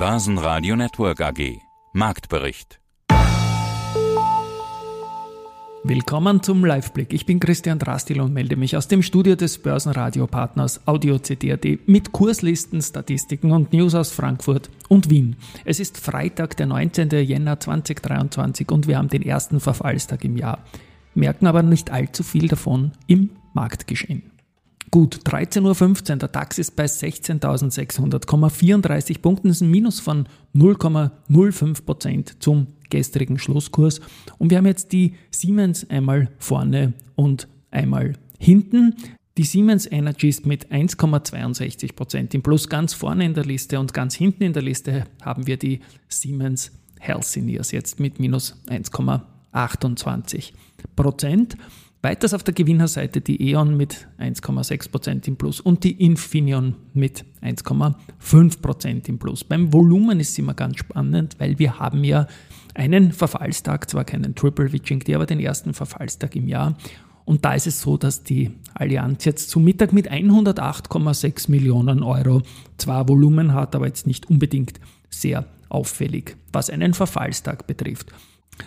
Börsenradio Network AG. Marktbericht. Willkommen zum Liveblick. Ich bin Christian Drastil und melde mich aus dem Studio des Börsenradiopartners Audio CD.at mit Kurslisten, Statistiken und News aus Frankfurt und Wien. Es ist Freitag, der 19. Jänner 2023 und wir haben den ersten Verfallstag im Jahr, merken aber nicht allzu viel davon im Marktgeschehen. Gut, 13.15 Uhr, der DAX ist bei 16.600,34 Punkten, das ist ein Minus von 0,05 Prozent zum gestrigen Schlusskurs. Und wir haben jetzt die Siemens einmal vorne und einmal hinten. Die Siemens Energy ist mit 1,62 Prozent im Plus ganz vorne in der Liste und ganz hinten in der Liste haben wir die Siemens Healthineers jetzt mit minus 1,28 Prozent. Weiters auf der Gewinnerseite die E.ON mit 1,6% im Plus und die Infineon mit 1,5% im Plus. Beim Volumen ist es immer ganz spannend, weil wir haben ja einen Verfallstag, zwar keinen Triple Witching Day, aber den ersten Verfallstag im Jahr. Und da ist es so, dass die Allianz jetzt zu Mittag mit 108,6 Millionen Euro zwar Volumen hat, aber jetzt nicht unbedingt sehr auffällig, was einen Verfallstag betrifft.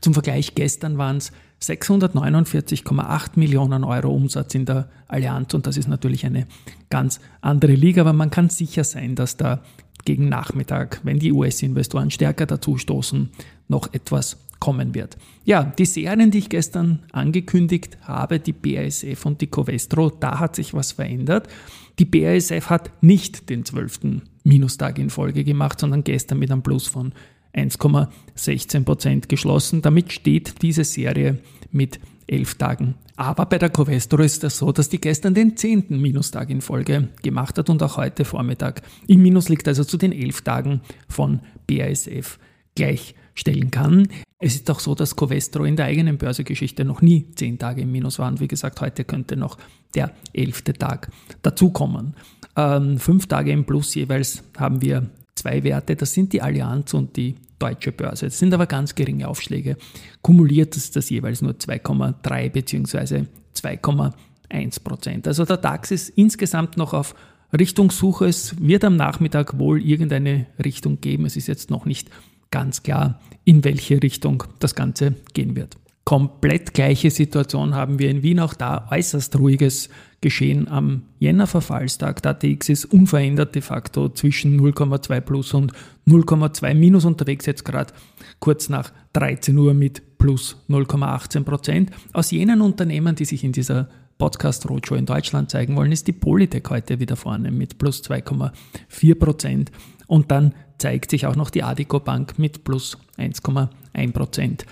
Zum Vergleich, gestern waren es 649,8 Millionen Euro Umsatz in der Allianz und das ist natürlich eine ganz andere Liga, aber man kann sicher sein, dass da gegen Nachmittag, wenn die US-Investoren stärker dazu stoßen, noch etwas kommen wird. Ja, die Serien, die ich gestern angekündigt habe, die BASF und die Covestro, da hat sich was verändert. Die BASF hat nicht den zwölften Minustag in Folge gemacht, sondern gestern mit einem Plus von 1,16% geschlossen. Damit steht diese Serie mit elf Tagen. Aber bei der Covestro ist es so, dass die gestern den zehnten Minustag in Folge gemacht hat und auch heute Vormittag im Minus liegt, also zu den elf Tagen von BASF gleichstellen kann. Es ist auch so, dass Covestro in der eigenen Börsegeschichte noch nie zehn Tage im Minus war und wie gesagt, heute könnte noch der elfte Tag dazukommen. Ähm, fünf Tage im Plus jeweils haben wir zwei Werte, das sind die Allianz und die Deutsche Börse. Das sind aber ganz geringe Aufschläge. Kumuliert ist das jeweils nur 2,3 bzw. 2,1 Prozent. Also der DAX ist insgesamt noch auf Richtungssuche. Es wird am Nachmittag wohl irgendeine Richtung geben. Es ist jetzt noch nicht ganz klar, in welche Richtung das Ganze gehen wird. Komplett gleiche Situation haben wir in Wien, auch da äußerst ruhiges Geschehen am Jänner-Verfallstag. Der ATX ist unverändert de facto zwischen 0,2 plus und 0,2 minus unterwegs, jetzt gerade kurz nach 13 Uhr mit plus 0,18 Prozent. Aus jenen Unternehmen, die sich in dieser Podcast Roadshow in Deutschland zeigen wollen, ist die Polytech heute wieder vorne mit plus 2,4 Prozent. Und dann zeigt sich auch noch die Adico Bank mit plus 1,1 Prozent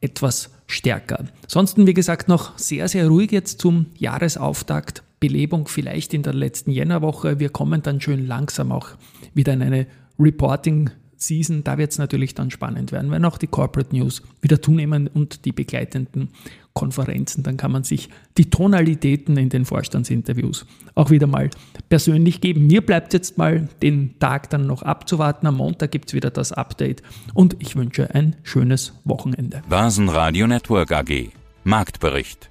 etwas stärker. Ansonsten, wie gesagt, noch sehr, sehr ruhig jetzt zum Jahresauftakt. Belebung vielleicht in der letzten Jännerwoche. Wir kommen dann schön langsam auch wieder in eine Reporting Season, da wird es natürlich dann spannend werden, wenn auch die Corporate News wieder zunehmen und die begleitenden Konferenzen, dann kann man sich die Tonalitäten in den Vorstandsinterviews auch wieder mal persönlich geben. Mir bleibt jetzt mal den Tag dann noch abzuwarten. Am Montag gibt es wieder das Update und ich wünsche ein schönes Wochenende. Börsenradio Network AG Marktbericht